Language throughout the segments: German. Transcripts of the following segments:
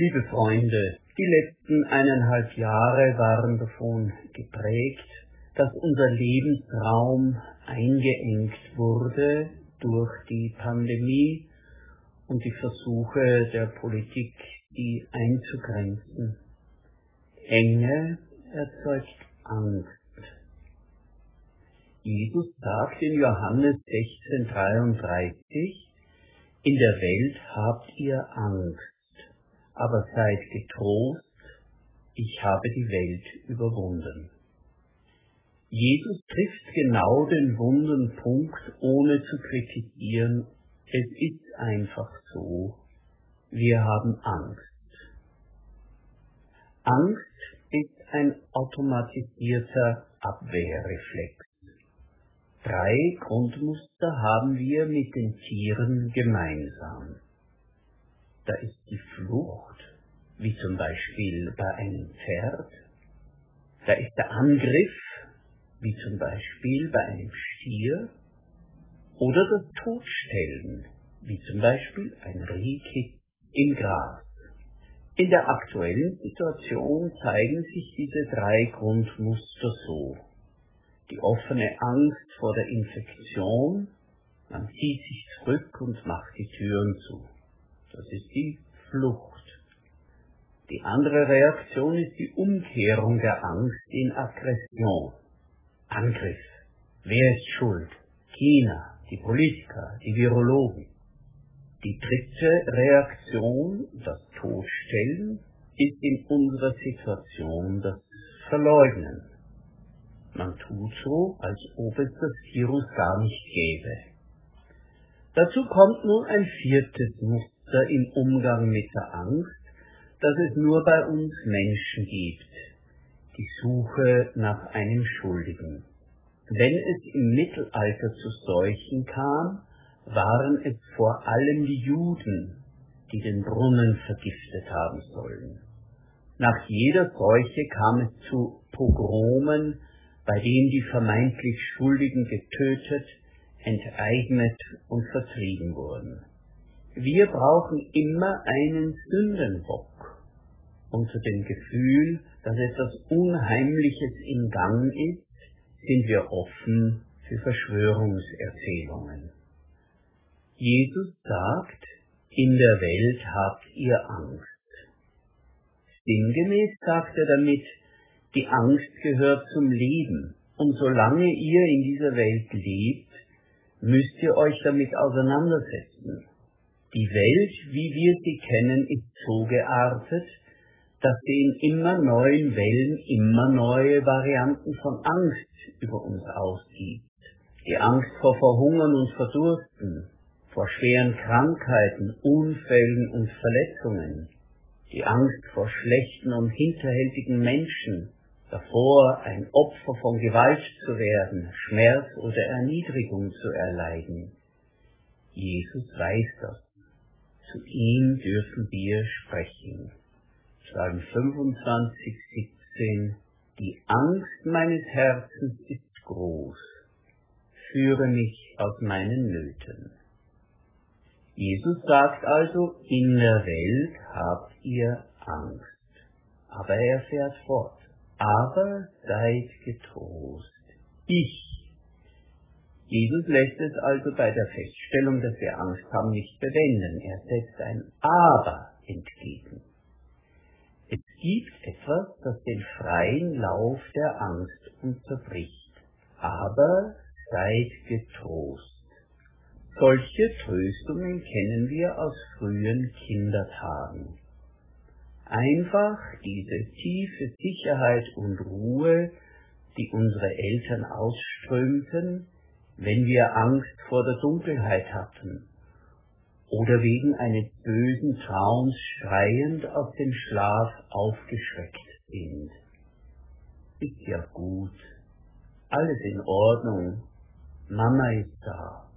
Liebe Freunde, die letzten eineinhalb Jahre waren davon geprägt, dass unser Lebensraum eingeengt wurde durch die Pandemie und die Versuche der Politik, die einzugrenzen. Enge erzeugt Angst. Jesus sagt in Johannes 16,33, in der Welt habt ihr Angst, aber seid getrost, ich habe die Welt überwunden. Jesus trifft genau den wunden Punkt, ohne zu kritisieren. Es ist einfach so. Wir haben Angst. Angst ist ein automatisierter Abwehrreflex. Drei Grundmuster haben wir mit den Tieren gemeinsam. Da ist die Flucht, wie zum Beispiel bei einem Pferd. Da ist der Angriff, wie zum Beispiel bei einem Stier, oder das Todstellen, wie zum Beispiel ein Rehkitt im Gras. In der aktuellen Situation zeigen sich diese drei Grundmuster so. Die offene Angst vor der Infektion, man zieht sich zurück und macht die Türen zu. Das ist die Flucht. Die andere Reaktion ist die Umkehrung der Angst in Aggression. Angriff. Wer ist schuld? China, die Politiker, die Virologen. Die dritte Reaktion, das Todstellen, ist in unserer Situation das Verleugnen. Man tut so, als ob es das Virus gar nicht gäbe. Dazu kommt nun ein viertes Muster im Umgang mit der Angst, das es nur bei uns Menschen gibt, die Suche nach einem Schuldigen. Wenn es im Mittelalter zu Seuchen kam, waren es vor allem die Juden, die den Brunnen vergiftet haben sollen. Nach jeder Seuche kam es zu Pogromen, bei denen die vermeintlich Schuldigen getötet, enteignet und vertrieben wurden. Wir brauchen immer einen Sündenbock unter dem Gefühl, dass etwas Unheimliches im Gang ist, sind wir offen für Verschwörungserzählungen. Jesus sagt, in der Welt habt ihr Angst. Sinngemäß sagt er damit, die Angst gehört zum Leben, und solange ihr in dieser Welt lebt, müsst ihr euch damit auseinandersetzen. Die Welt, wie wir sie kennen, ist so geartet, dass sie in immer neuen Wellen immer neue Varianten von Angst über uns ausgibt. Die Angst vor Verhungern und Verdursten, vor schweren Krankheiten, Unfällen und Verletzungen, die Angst vor schlechten und hinterhältigen Menschen, davor ein Opfer von Gewalt zu werden, Schmerz oder Erniedrigung zu erleiden. Jesus weiß das. Zu ihm dürfen wir sprechen. Psalm 25, 17, die Angst meines Herzens ist groß, führe mich aus meinen Nöten. Jesus sagt also, in der Welt habt ihr Angst. Aber er fährt fort. Aber seid getrost. Ich. Jesus lässt es also bei der Feststellung, dass wir Angst haben, nicht bewenden. Er setzt ein Aber entgegen. Es gibt etwas, das den freien Lauf der Angst unterbricht. Aber seid getrost. Solche Tröstungen kennen wir aus frühen Kindertagen. Einfach diese tiefe Sicherheit und Ruhe, die unsere Eltern ausströmten, wenn wir Angst vor der Dunkelheit hatten oder wegen eines bösen Traums schreiend aus dem Schlaf aufgeschreckt sind. Ist ja gut, alles in Ordnung, Mama ist da,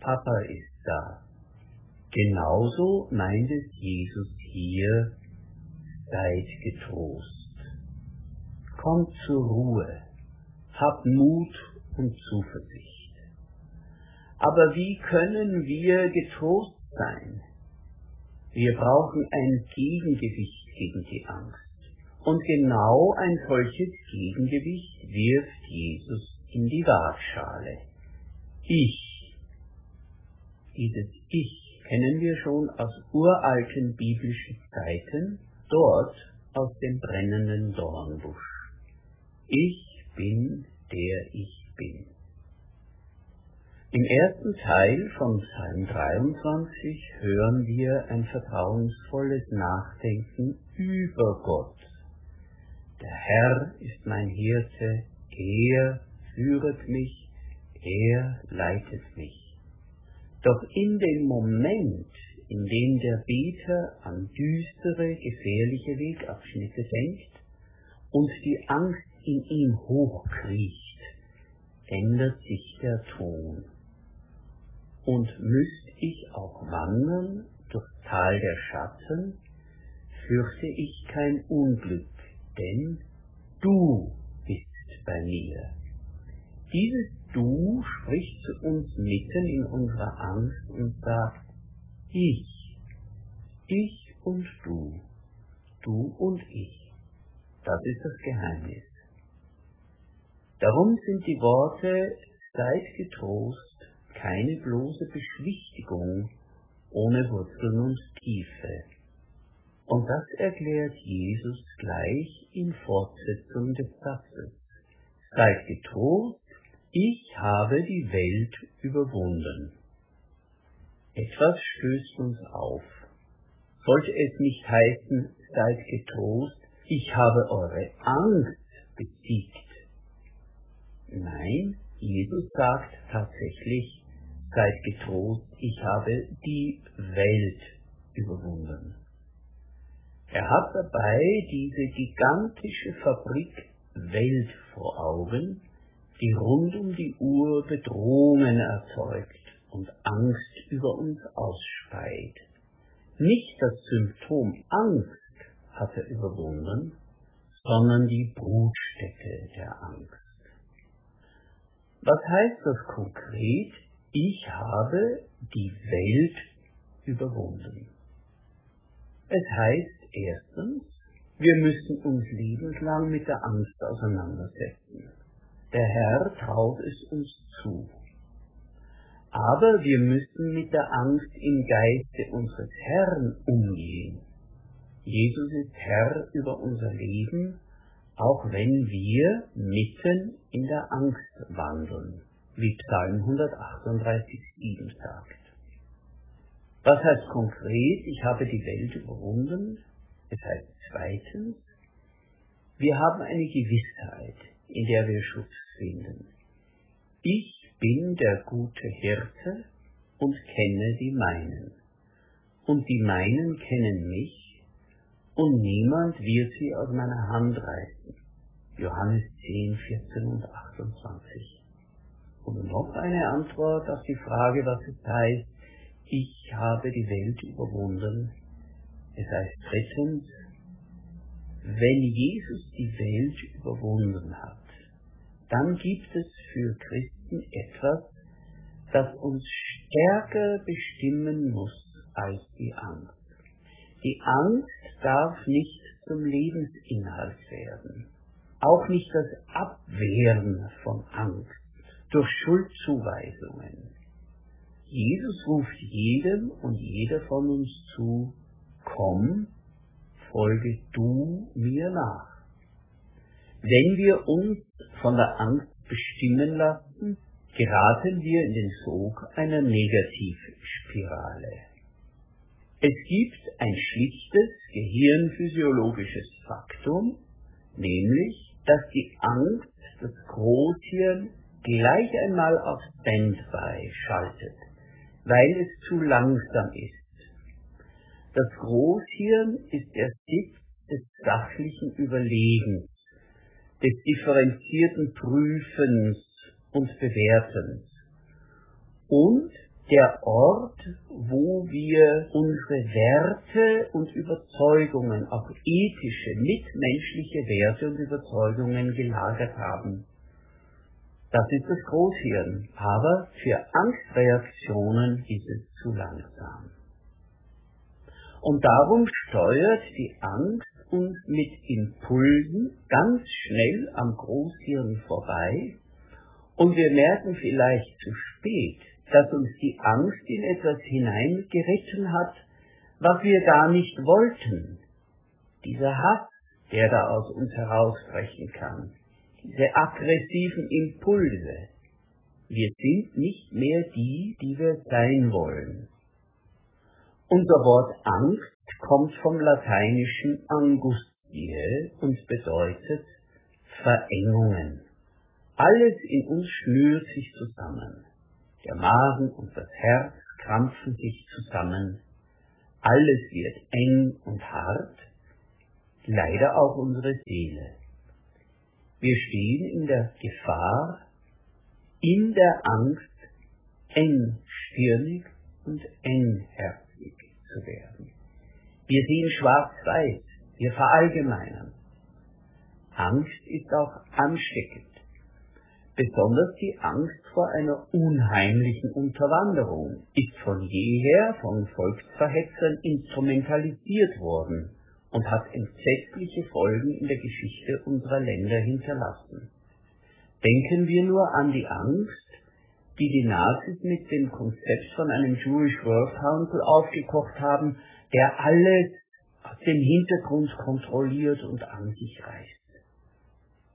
Papa ist da. Genauso meint es Jesus hier, seid getrost. Kommt zur Ruhe, habt Mut und Zuversicht. Aber wie können wir getrost sein. Wir brauchen ein Gegengewicht gegen die Angst. Und genau ein solches Gegengewicht wirft Jesus in die Waagschale. Ich. Dieses Ich kennen wir schon aus uralten biblischen Zeiten, dort aus dem brennenden Dornbusch. Ich bin der ich bin. Im ersten Teil von Psalm 23 hören wir ein vertrauensvolles Nachdenken über Gott. Der Herr ist mein Hirte, er führet mich, er leitet mich. Doch in dem Moment, in dem der Beter an düstere, gefährliche Wegabschnitte denkt und die Angst in ihm hochkriecht, ändert sich der Ton. Und müsst ich auch wandern durch Tal der Schatten, fürchte ich kein Unglück, denn du bist bei mir. Dieses Du spricht zu uns mitten in unserer Angst und sagt, ich, ich und du, du und ich. Das ist das Geheimnis. Darum sind die Worte Seid getrost keine bloße Beschwichtigung ohne Wurzeln und Tiefe. Und das erklärt Jesus gleich in Fortsetzung des Satzes. Seid getrost, ich habe die Welt überwunden. Etwas stößt uns auf. Sollte es nicht heißen, seid getrost, ich habe eure Angst besiegt. Nein, Jesus sagt tatsächlich, seid getrost, ich habe die Welt überwunden. Er hat dabei diese gigantische Fabrik Welt vor Augen, die rund um die Uhr Bedrohungen erzeugt und Angst über uns ausspeit. Nicht das Symptom Angst hat er überwunden, sondern die Brutstätte der Angst. Was heißt das konkret? Ich habe die Welt überwunden. Es heißt erstens, wir müssen uns lebenslang mit der Angst auseinandersetzen. Der Herr traut es uns zu. Aber wir müssen mit der Angst im Geiste unseres Herrn umgehen. Jesus ist Herr über unser Leben auch wenn wir mitten in der Angst wandeln, wie Psalm 138,7 sagt. Was heißt konkret, ich habe die Welt überwunden? Es heißt zweitens, wir haben eine Gewissheit, in der wir Schutz finden. Ich bin der gute Hirte und kenne die meinen. Und die meinen kennen mich und niemand wird sie aus meiner Hand reißen. Johannes 10, 14 und 28. Und noch eine Antwort auf die Frage, was es heißt, ich habe die Welt überwunden. Es heißt drittens, wenn Jesus die Welt überwunden hat, dann gibt es für Christen etwas, das uns stärker bestimmen muss als die Angst. Die Angst darf nicht zum Lebensinhalt werden. Auch nicht das Abwehren von Angst durch Schuldzuweisungen. Jesus ruft jedem und jeder von uns zu, komm, folge du mir nach. Wenn wir uns von der Angst bestimmen lassen, geraten wir in den Sog einer Negativspirale. Es gibt ein schlichtes gehirnphysiologisches Faktum, nämlich, dass die Angst das Großhirn gleich einmal auf Standby schaltet, weil es zu langsam ist. Das Großhirn ist der Sitz des sachlichen Überlegens, des differenzierten Prüfens und Bewertens und der Ort, wo wir unsere Werte und Überzeugungen, auch ethische, mitmenschliche Werte und Überzeugungen gelagert haben. Das ist das Großhirn, aber für Angstreaktionen ist es zu langsam. Und darum steuert die Angst uns mit Impulsen ganz schnell am Großhirn vorbei und wir merken vielleicht zu spät, dass uns die Angst in etwas hineingeritten hat, was wir gar nicht wollten. Dieser Hass, der da aus uns herausbrechen kann, diese aggressiven Impulse. Wir sind nicht mehr die, die wir sein wollen. Unser Wort Angst kommt vom lateinischen angustiae und bedeutet Verengungen. Alles in uns schnürt sich zusammen. Der Magen und das Herz krampfen sich zusammen. Alles wird eng und hart. Leider auch unsere Seele. Wir stehen in der Gefahr, in der Angst engstirnig und engherzig zu werden. Wir sehen schwarz-weiß, wir verallgemeinern. Angst ist auch ansteckend. Besonders die Angst vor einer unheimlichen Unterwanderung ist von jeher von Volksverhetzern instrumentalisiert worden und hat entsetzliche Folgen in der Geschichte unserer Länder hinterlassen. Denken wir nur an die Angst, die die Nazis mit dem Konzept von einem Jewish World Council aufgekocht haben, der alles aus dem Hintergrund kontrolliert und an sich reißt.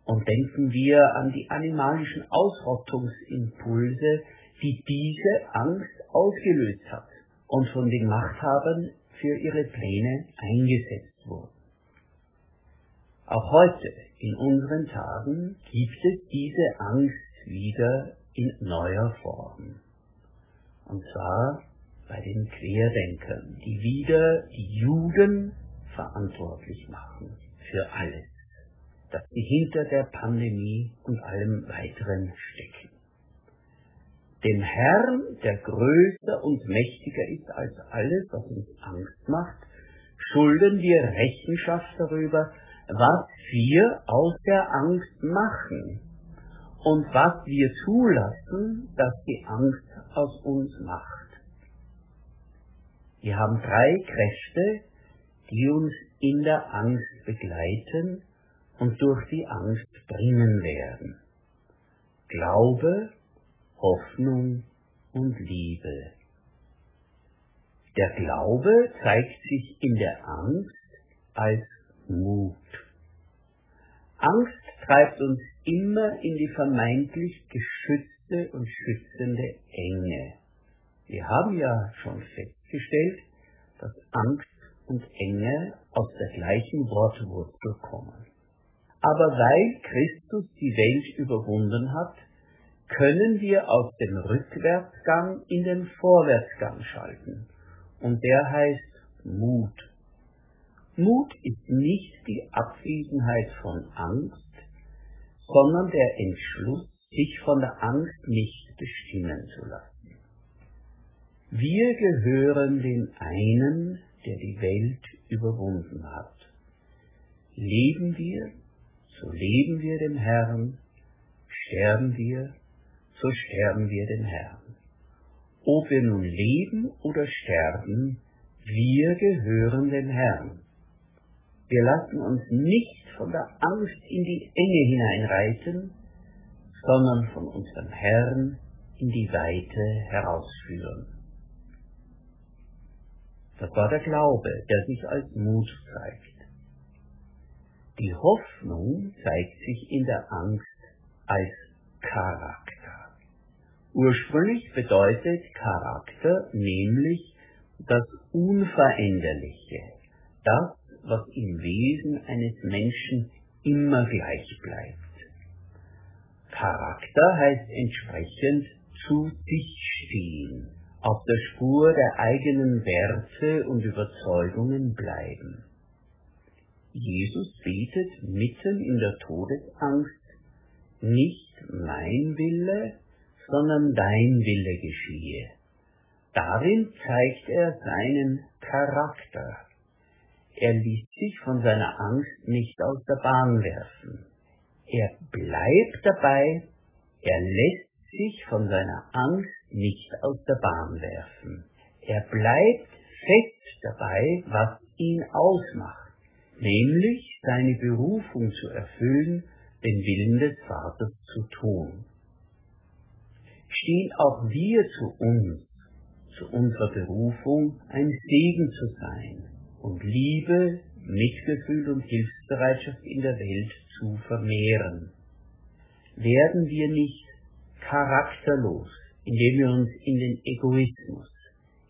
Und denken wir an die animalischen Ausrottungsimpulse, die diese Angst ausgelöst hat und von den Machthabern für ihre Pläne eingesetzt wurden. Auch heute, in unseren Tagen, gibt es diese Angst wieder in neuer Form. Und zwar bei den Querdenkern, die wieder die Juden verantwortlich machen für alles, das sie hinter der Pandemie und allem weiteren stecken. Dem Herrn, der größer und mächtiger ist als alles, was uns Angst macht, schulden wir Rechenschaft darüber, was wir aus der Angst machen und was wir zulassen, dass die Angst aus uns macht. Wir haben drei Kräfte, die uns in der Angst begleiten und durch die Angst bringen werden. Glaube, Hoffnung und Liebe. Der Glaube zeigt sich in der Angst als Mut. Angst treibt uns immer in die vermeintlich geschützte und schützende Enge. Wir haben ja schon festgestellt, dass Angst und Enge aus der gleichen Wortwurzel kommen. Aber weil Christus die Welt überwunden hat, können wir aus dem Rückwärtsgang in den Vorwärtsgang schalten. Und der heißt Mut. Mut ist nicht die Abwesenheit von Angst, sondern der Entschluss, sich von der Angst nicht bestimmen zu lassen. Wir gehören dem einen, der die Welt überwunden hat. Leben wir, so leben wir dem Herrn, sterben wir, so sterben wir dem Herrn. Ob wir nun leben oder sterben, wir gehören dem Herrn. Wir lassen uns nicht von der Angst in die Enge hineinreiten, sondern von unserem Herrn in die Weite herausführen. Das war der Glaube, der sich als Mut zeigt. Die Hoffnung zeigt sich in der Angst als Charakter. Ursprünglich bedeutet Charakter nämlich das Unveränderliche, das, was im Wesen eines Menschen immer gleich bleibt. Charakter heißt entsprechend zu sich stehen, auf der Spur der eigenen Werte und Überzeugungen bleiben. Jesus betet mitten in der Todesangst, nicht mein Wille, sondern dein Wille geschehe. Darin zeigt er seinen Charakter, er ließ sich von seiner Angst nicht aus der Bahn werfen. Er bleibt dabei, er lässt sich von seiner Angst nicht aus der Bahn werfen. Er bleibt fest dabei, was ihn ausmacht, nämlich seine Berufung zu erfüllen, den Willen des Vaters zu tun. Stehen auch wir zu uns, zu unserer Berufung, ein Segen zu sein und Liebe, Mitgefühl und Hilfsbereitschaft in der Welt zu vermehren. Werden wir nicht charakterlos, indem wir uns in den Egoismus,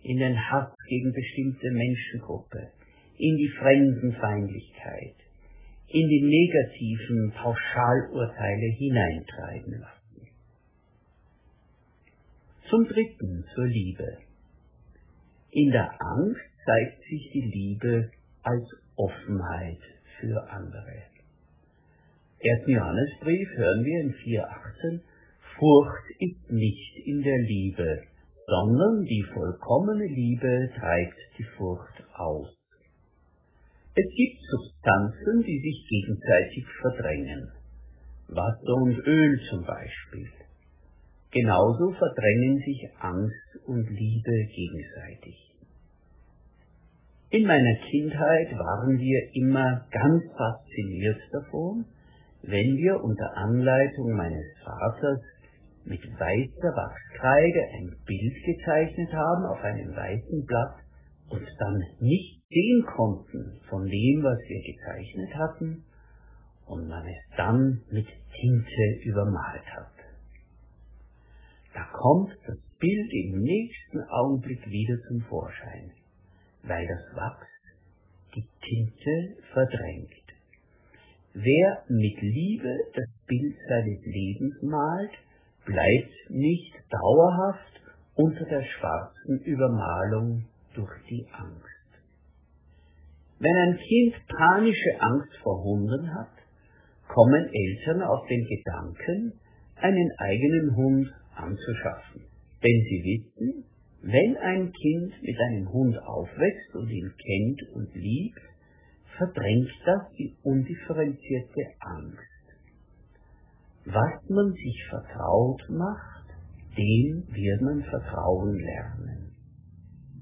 in den Hass gegen bestimmte Menschengruppe, in die Fremdenfeindlichkeit, in die negativen Pauschalurteile hineintreiben lassen. Zum Dritten zur Liebe. In der Angst zeigt sich die Liebe als Offenheit für andere. 1. Johannesbrief hören wir in 4.18, Furcht ist nicht in der Liebe, sondern die vollkommene Liebe treibt die Furcht aus. Es gibt Substanzen, die sich gegenseitig verdrängen. Wasser und Öl zum Beispiel. Genauso verdrängen sich Angst und Liebe gegenseitig. In meiner Kindheit waren wir immer ganz fasziniert davon, wenn wir unter Anleitung meines Vaters mit weißer Wachskreide ein Bild gezeichnet haben auf einem weißen Blatt und dann nicht sehen konnten von dem, was wir gezeichnet hatten, und man es dann mit Tinte übermalt hat. Da kommt das Bild im nächsten Augenblick wieder zum Vorschein, weil das Wachs die Tinte verdrängt. Wer mit Liebe das Bild seines Lebens malt, bleibt nicht dauerhaft unter der schwarzen Übermalung durch die Angst. Wenn ein Kind panische Angst vor Hunden hat, kommen Eltern auf den Gedanken, einen eigenen Hund anzuschaffen. Denn sie wissen, wenn ein Kind mit einem Hund aufwächst und ihn kennt und liebt, verdrängt das die undifferenzierte Angst. Was man sich vertraut macht, dem wird man Vertrauen lernen.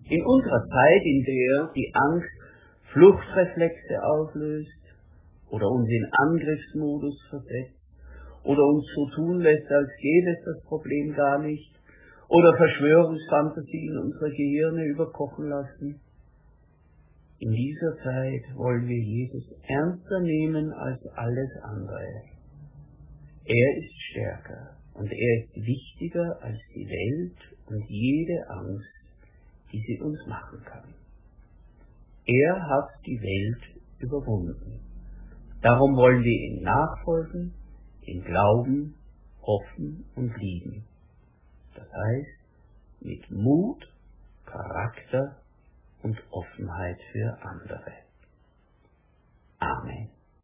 In unserer Zeit, in der die Angst Fluchtreflexe auslöst oder uns in Angriffsmodus versetzt oder uns so tun lässt, als gäbe es das Problem gar nicht oder Verschwörungsfantasien unsere Gehirne überkochen lassen. In dieser Zeit wollen wir Jesus ernster nehmen als alles andere. Er ist stärker und er ist wichtiger als die Welt und jede Angst, die sie uns machen kann. Er hat die Welt überwunden. Darum wollen wir ihm nachfolgen, ihm glauben, hoffen und lieben. Das heißt, mit Mut, Charakter und Offenheit für andere. Amen.